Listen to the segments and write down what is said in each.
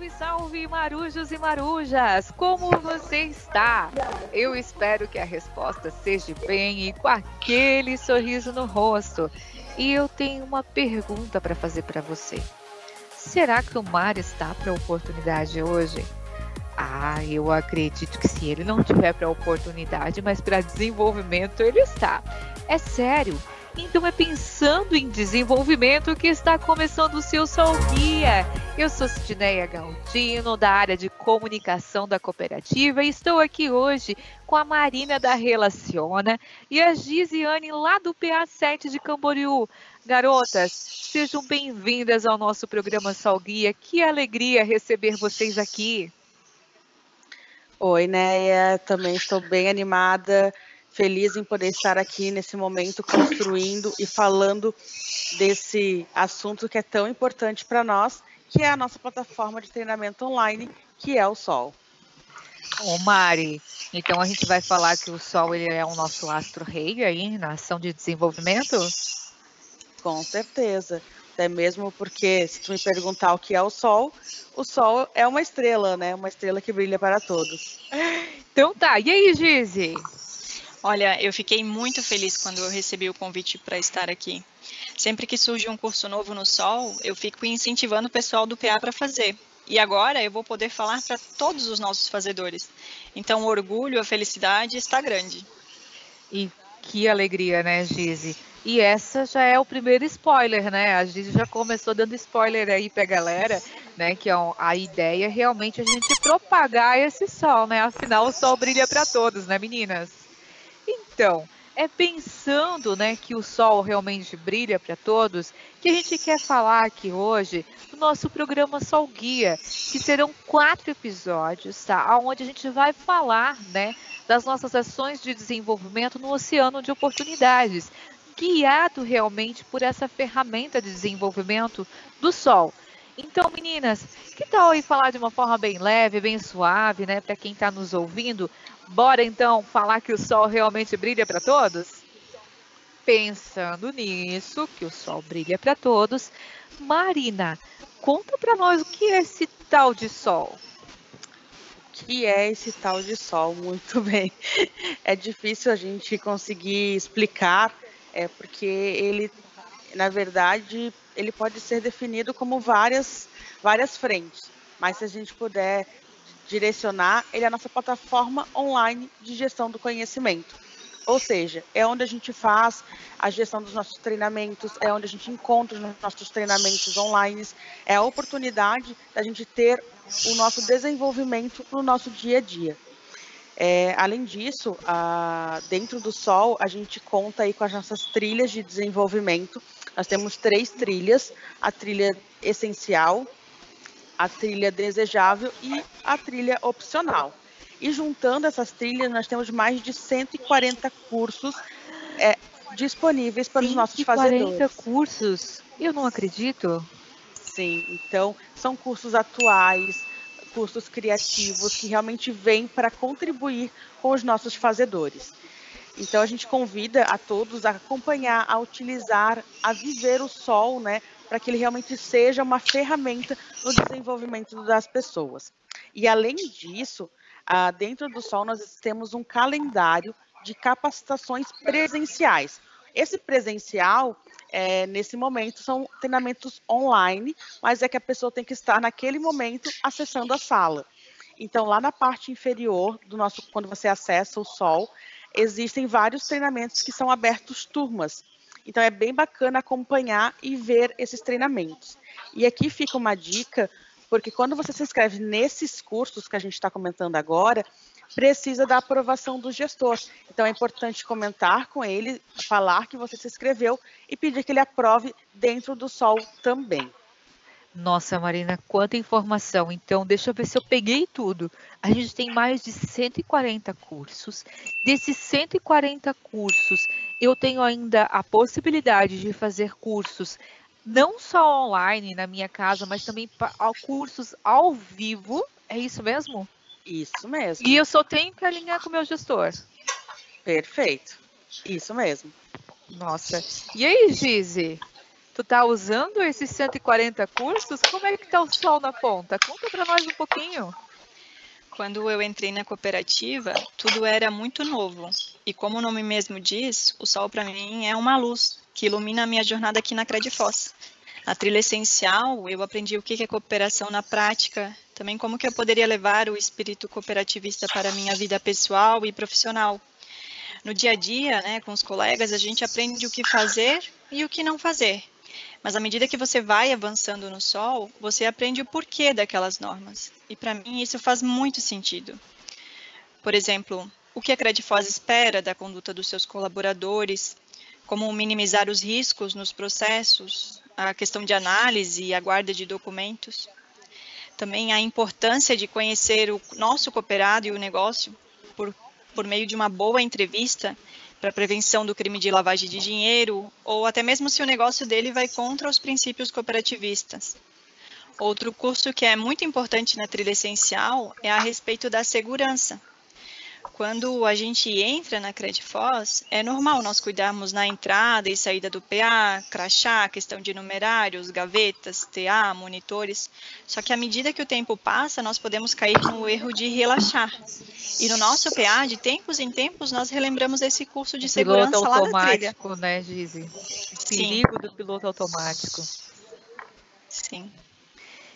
Salve, salve, marujos e marujas! Como você está? Eu espero que a resposta seja bem e com aquele sorriso no rosto. E eu tenho uma pergunta para fazer para você. Será que o Mar está para a oportunidade hoje? Ah, eu acredito que se ele não tiver para oportunidade, mas para desenvolvimento ele está. É sério. Então é pensando em desenvolvimento que está começando o seu Sol Guia. Eu sou Sidneia Galdino, da área de comunicação da cooperativa, e estou aqui hoje com a Marina da Relaciona e a Gisiane lá do PA7 de Camboriú. Garotas, sejam bem-vindas ao nosso programa Sol Guia. Que alegria receber vocês aqui. Oi, Neia, também estou bem animada feliz em poder estar aqui nesse momento construindo e falando desse assunto que é tão importante para nós, que é a nossa plataforma de treinamento online, que é o Sol. Ô Mari, então a gente vai falar que o Sol ele é o nosso astro rei aí na ação de desenvolvimento? Com certeza. Até mesmo porque, se tu me perguntar o que é o Sol, o Sol é uma estrela, né? Uma estrela que brilha para todos. Então tá, e aí, Gizi? Olha, eu fiquei muito feliz quando eu recebi o convite para estar aqui. Sempre que surge um curso novo no Sol, eu fico incentivando o pessoal do PA para fazer. E agora eu vou poder falar para todos os nossos fazedores. Então, o orgulho, a felicidade está grande. E que alegria, né, Gizi? E essa já é o primeiro spoiler, né? A Gizi já começou dando spoiler aí pra galera, né? Que a, a ideia é realmente a gente propagar esse sol, né? Afinal, o sol brilha para todos, né, meninas? Então, é pensando né, que o sol realmente brilha para todos que a gente quer falar aqui hoje do nosso programa Sol Guia, que serão quatro episódios, tá? Onde a gente vai falar né, das nossas ações de desenvolvimento no oceano de oportunidades, guiado realmente por essa ferramenta de desenvolvimento do Sol. Então, meninas, que tal aí falar de uma forma bem leve, bem suave, né, para quem está nos ouvindo? Bora então falar que o sol realmente brilha para todos? Pensando nisso, que o sol brilha para todos, Marina, conta para nós o que é esse tal de sol. O que é esse tal de sol? Muito bem. É difícil a gente conseguir explicar, é porque ele, na verdade, ele pode ser definido como várias, várias frentes. Mas se a gente puder direcionar, ele é a nossa plataforma online de gestão do conhecimento. Ou seja, é onde a gente faz a gestão dos nossos treinamentos, é onde a gente encontra os nossos treinamentos online, é a oportunidade da gente ter o nosso desenvolvimento no nosso dia a dia. É, além disso, a, dentro do Sol, a gente conta aí com as nossas trilhas de desenvolvimento, nós temos três trilhas: a trilha essencial, a trilha desejável e a trilha opcional. E juntando essas trilhas, nós temos mais de 140 cursos é, disponíveis para os nossos fazedores. 140 cursos? Eu não acredito. Sim, então são cursos atuais, cursos criativos que realmente vêm para contribuir com os nossos fazedores. Então a gente convida a todos a acompanhar, a utilizar, a viver o sol, né, para que ele realmente seja uma ferramenta no desenvolvimento das pessoas. E além disso, dentro do sol nós temos um calendário de capacitações presenciais. Esse presencial, é, nesse momento, são treinamentos online, mas é que a pessoa tem que estar naquele momento acessando a sala. Então, lá na parte inferior do nosso, quando você acessa o Sol, existem vários treinamentos que são abertos turmas. Então é bem bacana acompanhar e ver esses treinamentos. E aqui fica uma dica, porque quando você se inscreve nesses cursos que a gente está comentando agora, precisa da aprovação do gestor. Então é importante comentar com ele, falar que você se inscreveu e pedir que ele aprove dentro do Sol também. Nossa, Marina, quanta informação. Então, deixa eu ver se eu peguei tudo. A gente tem mais de 140 cursos. Desses 140 cursos, eu tenho ainda a possibilidade de fazer cursos não só online na minha casa, mas também cursos ao vivo. É isso mesmo? Isso mesmo. E eu só tenho que alinhar com o meu gestor. Perfeito. Isso mesmo. Nossa. E aí, Gizi? Tu tá usando esses 140 cursos? Como é que tá o sol na ponta? Conta para nós um pouquinho. Quando eu entrei na cooperativa, tudo era muito novo. E como o nome mesmo diz, o sol para mim é uma luz que ilumina a minha jornada aqui na Credfoss. Na trilha essencial, eu aprendi o que é cooperação na prática, também como que eu poderia levar o espírito cooperativista para a minha vida pessoal e profissional. No dia a dia, né, com os colegas, a gente aprende o que fazer e o que não fazer. Mas à medida que você vai avançando no sol, você aprende o porquê daquelas normas. E para mim isso faz muito sentido. Por exemplo, o que a Credifos espera da conduta dos seus colaboradores, como minimizar os riscos nos processos, a questão de análise e a guarda de documentos. Também a importância de conhecer o nosso cooperado e o negócio por, por meio de uma boa entrevista para prevenção do crime de lavagem de dinheiro, ou até mesmo se o negócio dele vai contra os princípios cooperativistas. Outro curso que é muito importante na trilha essencial é a respeito da segurança. Quando a gente entra na Credfoz, é normal nós cuidarmos na entrada e saída do PA, crachá, questão de numerários, gavetas, TA, monitores. Só que à medida que o tempo passa, nós podemos cair no erro de relaxar. E no nosso PA, de tempos em tempos, nós relembramos esse curso de segurança piloto lá na trilha. né, Gizi? O perigo do piloto automático. Sim.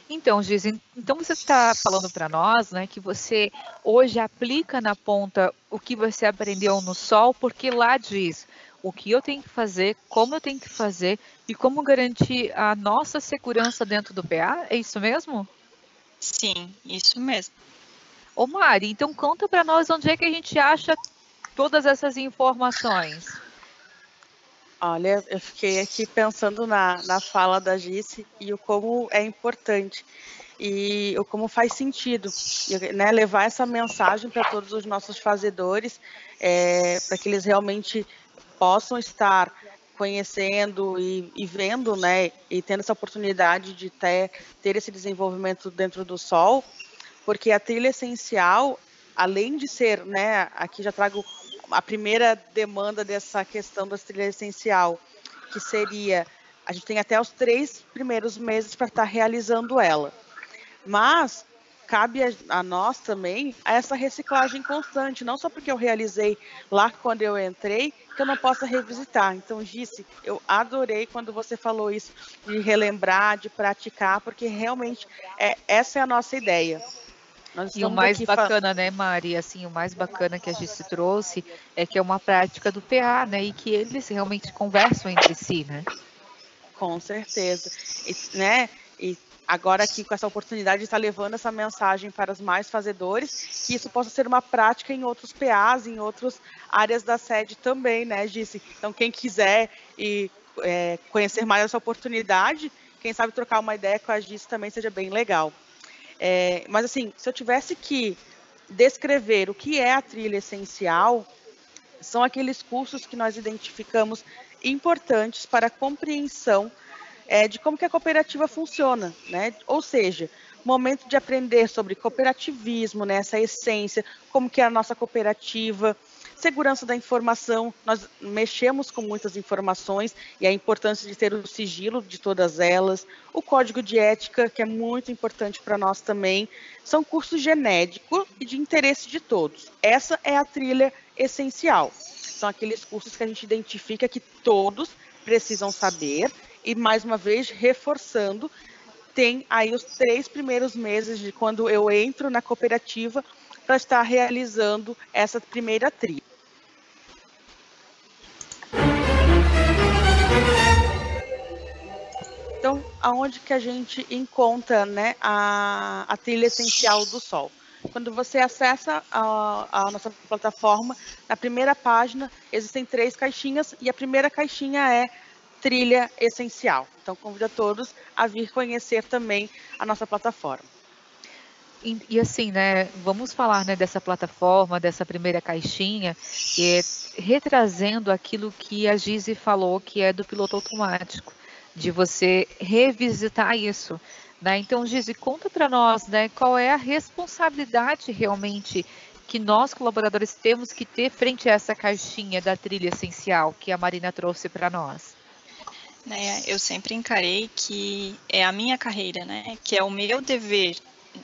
Então, Giz, então você está falando para nós, né, que você hoje aplica na ponta o que você aprendeu no sol, porque lá diz o que eu tenho que fazer, como eu tenho que fazer e como garantir a nossa segurança dentro do PA. É isso mesmo? Sim, isso mesmo. Ô Mari, então conta para nós onde é que a gente acha todas essas informações. Olha, eu fiquei aqui pensando na, na fala da Gice e o como é importante e o como faz sentido né, levar essa mensagem para todos os nossos fazedores, é, para que eles realmente possam estar conhecendo e, e, vendo, né, e tendo essa oportunidade de ter, ter esse desenvolvimento dentro do sol, porque a trilha essencial, além de ser, né, aqui já trago a primeira demanda dessa questão da trilha essencial, que seria a gente tem até os três primeiros meses para estar tá realizando ela. Mas cabe a, a, nós também essa reciclagem constante, não só porque eu realizei lá quando eu entrei, que eu não possa revisitar. Então, disse, eu adorei quando você falou isso, de relembrar, de praticar, porque realmente é, essa é a nossa ideia. E o mais bacana, né, Mari, assim, o mais bacana que a gente trouxe é que é uma prática do PA, né, e que eles realmente conversam entre si, né? Com certeza, e, né, e agora aqui com essa oportunidade de estar levando essa mensagem para os mais fazedores, que isso possa ser uma prática em outros PAs, em outras áreas da sede também, né, Disse? Então, quem quiser e é, conhecer mais essa oportunidade, quem sabe trocar uma ideia com a Giz também seja bem legal. É, mas assim, se eu tivesse que descrever o que é a trilha essencial, são aqueles cursos que nós identificamos importantes para a compreensão é, de como que a cooperativa funciona, né? Ou seja, momento de aprender sobre cooperativismo, né? essa essência, como que é a nossa cooperativa, Segurança da informação, nós mexemos com muitas informações e a importância de ter o sigilo de todas elas. O código de ética, que é muito importante para nós também. São cursos genéricos e de interesse de todos. Essa é a trilha essencial. São aqueles cursos que a gente identifica que todos precisam saber e, mais uma vez, reforçando, tem aí os três primeiros meses de quando eu entro na cooperativa para estar realizando essa primeira trilha. Então, aonde que a gente encontra né, a, a trilha essencial do Sol? Quando você acessa a, a, nossa plataforma, na primeira página existem três caixinhas e a primeira caixinha é trilha essencial. Então, convido a todos a vir conhecer também a nossa plataforma. E, e, assim, né, vamos falar né, dessa plataforma, dessa primeira caixinha, é, retrazendo aquilo que a Gizi falou, que é do piloto automático, de você revisitar isso. Né? Então, Gizi, conta para nós né, qual é a responsabilidade realmente que nós, colaboradores, temos que ter frente a essa caixinha da trilha essencial que a Marina trouxe para nós. Né, eu sempre encarei que é a minha carreira, né? Que é o meu dever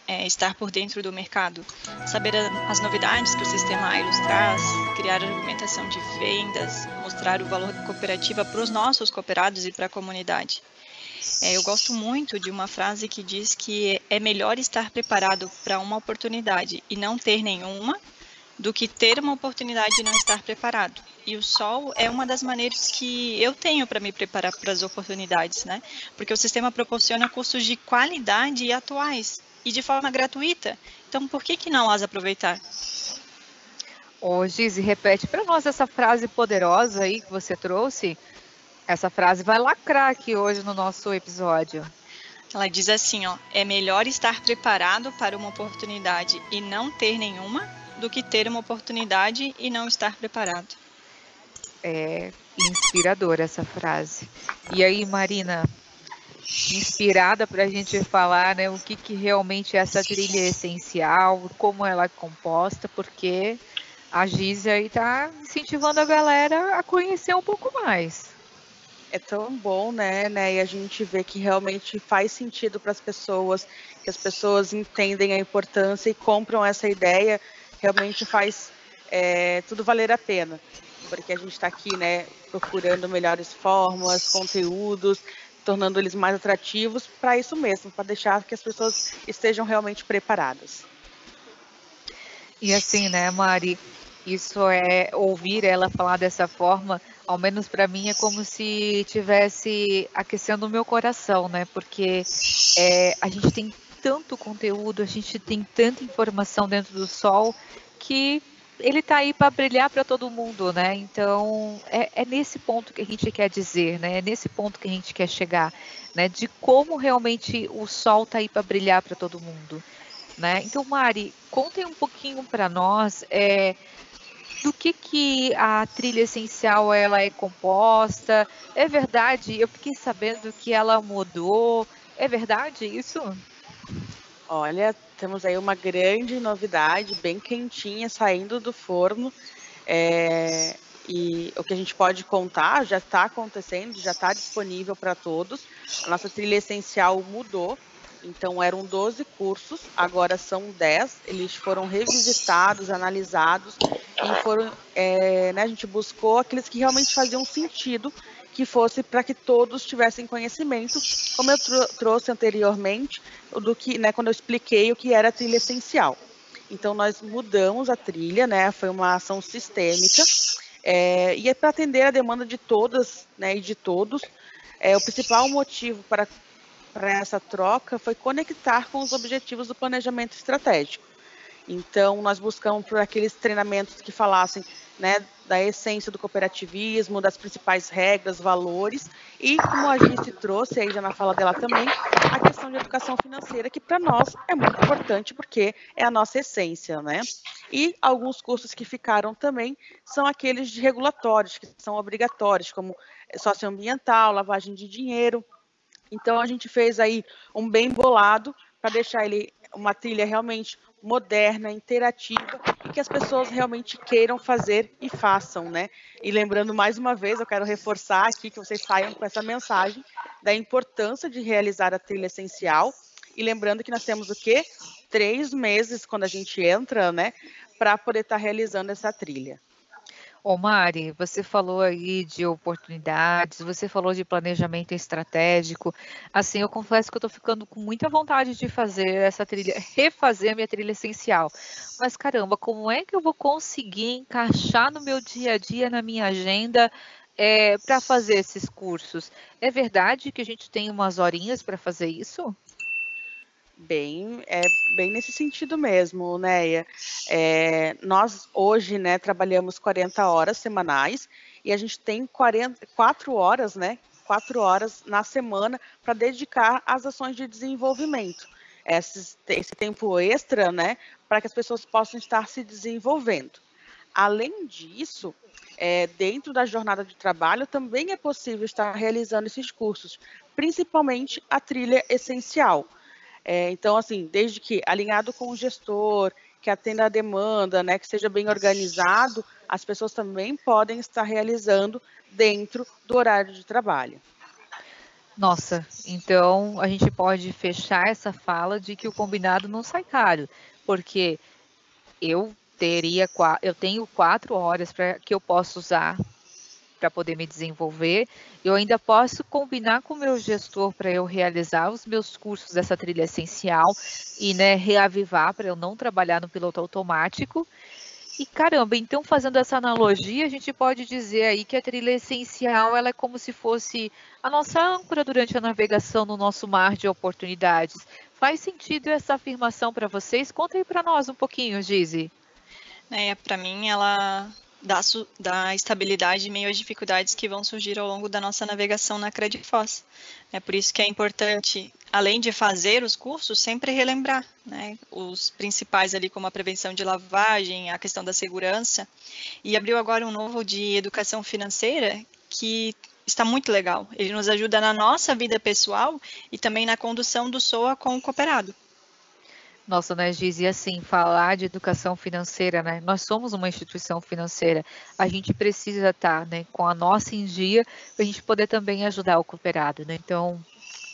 é, estar por dentro do mercado, saber as novidades que o sistema AILOS traz, criar argumentação de vendas, mostrar o valor da cooperativa para os nossos cooperados e para a comunidade. É, eu gosto muito de uma frase que diz que é melhor estar preparado para uma oportunidade e não ter nenhuma do que ter uma oportunidade e não estar preparado. E o sol é uma das maneiras que eu tenho para me preparar para as oportunidades, né? Porque o sistema proporciona cursos de qualidade e atuais e de forma gratuita. Então, por que, que não as aproveitar? Ô, Gizi, repete para nós essa frase poderosa aí que você trouxe. Essa frase vai lacrar aqui hoje no nosso episódio. Ela diz assim, ó, é melhor estar preparado para uma oportunidade e não ter nenhuma do que ter uma oportunidade e não estar preparado. É inspiradora essa frase. E aí, Marina, inspirada para a gente falar né, o que, que realmente é essa trilha essencial, como ela é composta, porque a Giza aí está incentivando a galera a conhecer um pouco mais. É tão bom, né, né? E a gente vê que realmente faz sentido para as pessoas, que as pessoas entendem a importância e compram essa ideia, realmente faz é, tudo valer a pena. Porque a gente está aqui, né, procurando melhores fórmulas, conteúdos, tornando eles mais atrativos para isso mesmo, para deixar que as pessoas estejam realmente preparadas. E assim, né, Mari, isso é ouvir ela falar dessa forma, ao menos para mim é como se tivesse aquecendo o meu coração, né? Porque é, a gente tem tanto conteúdo, a gente tem tanta informação dentro do sol que ele está aí para brilhar para todo mundo, né? Então é, é, nesse ponto que a gente quer dizer, né? É nesse ponto que a gente quer chegar, né? De como realmente o sol está aí para brilhar para todo mundo, né? Então, Mari, contem um pouquinho para nós é, do que que a trilha essencial ela é composta. É verdade? Eu fiquei sabendo que ela mudou. É verdade isso? Olha, temos aí uma grande novidade, bem quentinha, saindo do forno. É, e o que a gente pode contar já está acontecendo, já está disponível para todos. A nossa trilha essencial mudou, então eram 12 cursos, agora são 10. Eles foram revisitados, analisados e foram, é, né, a gente buscou aqueles que realmente faziam sentido que fosse para que todos tivessem conhecimento, como eu trouxe anteriormente, do que, né, quando eu expliquei o que era a trilha essencial. Então nós mudamos a trilha, né, foi uma ação sistêmica, é, e é para atender a demanda de todas, né, e de todos. É, o principal motivo para para essa troca foi conectar com os objetivos do planejamento estratégico. Então, nós buscamos por aqueles treinamentos que falassem né, da essência do cooperativismo, das principais regras, valores, e como a Gice trouxe aí já na fala dela também, a questão de educação financeira, que para nós é muito importante porque é a nossa essência, né? E alguns cursos que ficaram também são aqueles de regulatórios, que são obrigatórios, como socioambiental, lavagem de dinheiro. Então a gente fez aí um bem bolado para deixar ele uma trilha realmente moderna, interativa que as pessoas realmente queiram fazer e façam, né? E lembrando mais uma vez, eu quero reforçar aqui que vocês saiam com essa mensagem da importância de realizar a trilha essencial e lembrando que nós temos o quê? Três meses quando a gente entra, né? Para poder estar tá realizando essa trilha. Ô Mari, você falou aí de oportunidades, você falou de planejamento estratégico. Assim, eu confesso que eu estou ficando com muita vontade de fazer essa trilha, refazer a minha trilha essencial. Mas caramba, como é que eu vou conseguir encaixar no meu dia a dia, na minha agenda, é, para fazer esses cursos? É verdade que a gente tem umas horinhas para fazer isso? Bem, é bem nesse sentido mesmo, Neia. É, nós hoje, né, trabalhamos 40 horas semanais e a gente tem 40, 4 horas, né, 4 horas na semana para dedicar às ações de desenvolvimento. Esse, esse tempo extra, né, para que as pessoas possam estar se desenvolvendo. Além disso, é, dentro da jornada de trabalho, também é possível estar realizando esses cursos, principalmente a trilha essencial é, então, assim, desde que alinhado com o gestor, que atenda a demanda, né, que seja bem organizado, as pessoas também podem estar realizando dentro do horário de trabalho. Nossa, então a gente pode fechar essa fala de que o combinado não sai caro, porque eu teria eu tenho quatro horas para que eu posso usar para poder me desenvolver. Eu ainda posso combinar com o meu gestor para eu realizar os meus cursos dessa trilha essencial e né, reavivar para eu não trabalhar no piloto automático. E caramba, então fazendo essa analogia, a gente pode dizer aí que a trilha essencial ela é como se fosse a nossa âncora durante a navegação no nosso mar de oportunidades. Faz sentido essa afirmação para vocês? Conta aí para nós um pouquinho, Gizi. É, para mim, ela dá, dá estabilidade em meio às dificuldades que vão surgir ao longo da nossa navegação na Credifos. É por isso que é importante, além de fazer os cursos, sempre relembrar né, os principais ali, como a prevenção de lavagem, a questão da segurança. E abriu agora um novo de educação financeira que está muito legal. Ele nos ajuda na nossa vida pessoal e também na condução do SOA com o cooperado. Nossa, né, Giz, e assim, falar de educação financeira, né? Nós somos uma instituição financeira. A gente precisa estar né, com a nossa em dia para a gente poder também ajudar o cooperado, né? Então,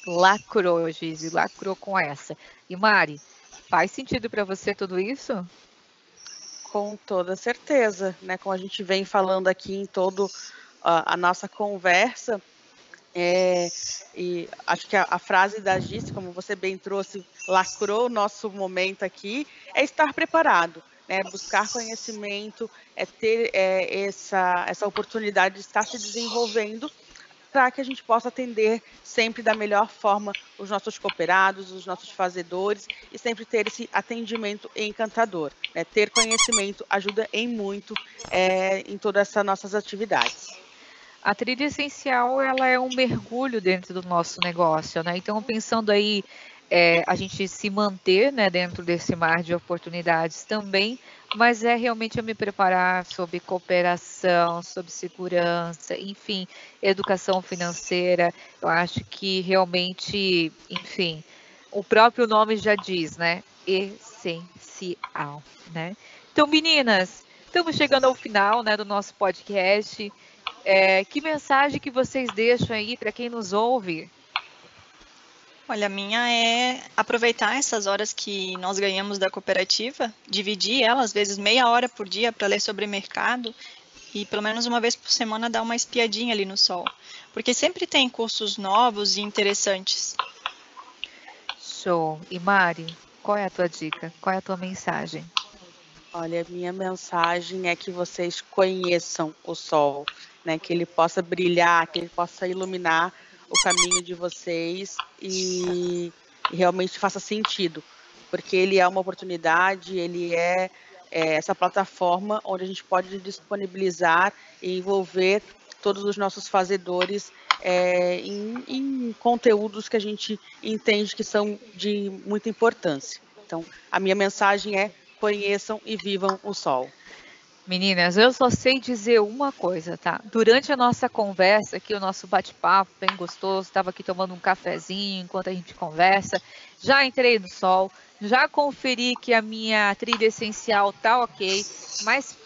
lacrou, Giz, lacrou com essa. E Mari, faz sentido para você tudo isso? Com toda certeza, né? Como a gente vem falando aqui em todo a nossa conversa, é, e acho que a, a, frase da Gis, como você bem trouxe, lacrou o nosso momento aqui, é estar preparado, né? buscar conhecimento, é ter é, essa, essa oportunidade de estar se desenvolvendo para que a gente possa atender sempre da melhor forma os nossos cooperados, os nossos fazedores e sempre ter esse atendimento encantador. Né? Ter conhecimento ajuda em muito é, em todas essas nossas atividades a trilha essencial ela é um mergulho dentro do nosso negócio, né? Então, pensando aí é, a gente se manter né, dentro desse mar de oportunidades também, mas é realmente eu me preparar sobre cooperação, sobre segurança, enfim, educação financeira. Eu acho que realmente, enfim, o próprio nome já diz, né? Essencial, né? Então, meninas, estamos chegando ao final né, do nosso podcast. É, que mensagem que vocês deixam aí para quem nos ouve? Olha, a minha é aproveitar essas horas que nós ganhamos da cooperativa, dividir elas, às vezes meia hora por dia para ler sobre mercado e pelo menos uma vez por semana dar uma espiadinha ali no sol, porque sempre tem cursos novos e interessantes. Show. E Mari, qual é a tua dica? Qual é a tua mensagem? Olha, minha mensagem é que vocês conheçam o sol, né? Que ele possa brilhar, que ele possa iluminar o caminho de vocês e, e realmente faça sentido, porque ele é uma oportunidade, ele é, é essa plataforma onde a gente pode disponibilizar e envolver todos os nossos fazedores é, em, em, conteúdos que a gente entende que são de muita importância. Então, a minha mensagem é conheçam e vivam o sol. Meninas, eu só sei dizer uma coisa, tá? Durante a nossa conversa aqui, o nosso bate-papo bem gostoso, estava aqui tomando um cafezinho enquanto a gente conversa, já entrei no sol, já conferi que a minha trilha essencial tá ok, mas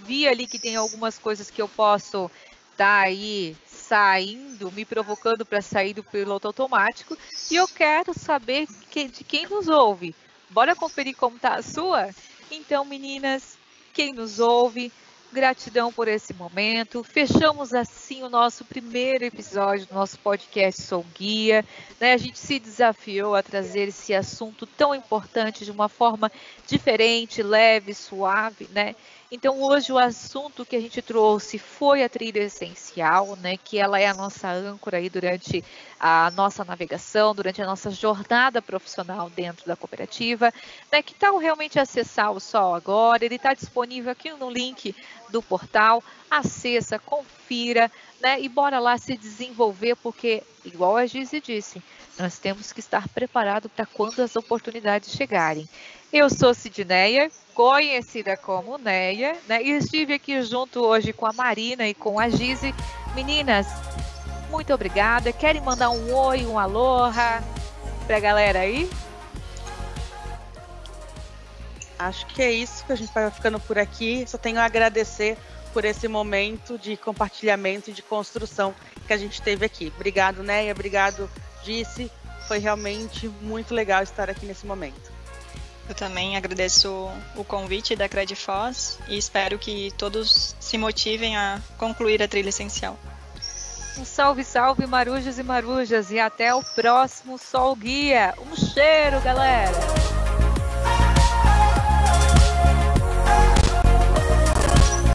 vi ali que tem algumas coisas que eu posso tá aí saindo, me provocando para sair do piloto automático, e eu quero saber que, de quem nos ouve. Bora conferir como tá a sua? Então, meninas, quem nos ouve. Gratidão por esse momento. Fechamos assim o nosso primeiro episódio do nosso podcast Sou Guia. Né? A gente se desafiou a trazer esse assunto tão importante de uma forma diferente, leve, suave, né? Então, hoje o assunto que a gente trouxe foi a trilha essencial, né, que ela é a nossa âncora aí durante a nossa navegação, durante a nossa jornada profissional dentro da cooperativa. Né, que tal realmente acessar o Sol agora? Ele está disponível aqui no link do portal. Acessa, confira, né, e bora lá se desenvolver, porque, igual a Gizi disse, nós temos que estar preparados para quando as oportunidades chegarem. Eu sou Sidneia, conhecida como Neia, né? E estive aqui junto hoje com a Marina e com a Gize. Meninas, muito obrigada. Querem mandar um oi, um aloha para a galera aí? Acho que é isso que a gente vai ficando por aqui. Só tenho a agradecer por esse momento de compartilhamento e de construção que a gente teve aqui. Obrigado, Neia. Obrigado, Disse. Foi realmente muito legal estar aqui nesse momento. Eu também agradeço o convite da Credfoz e espero que todos se motivem a concluir a trilha essencial. Um salve, salve, marujos e marujas, e até o próximo Sol Guia. Um cheiro, galera!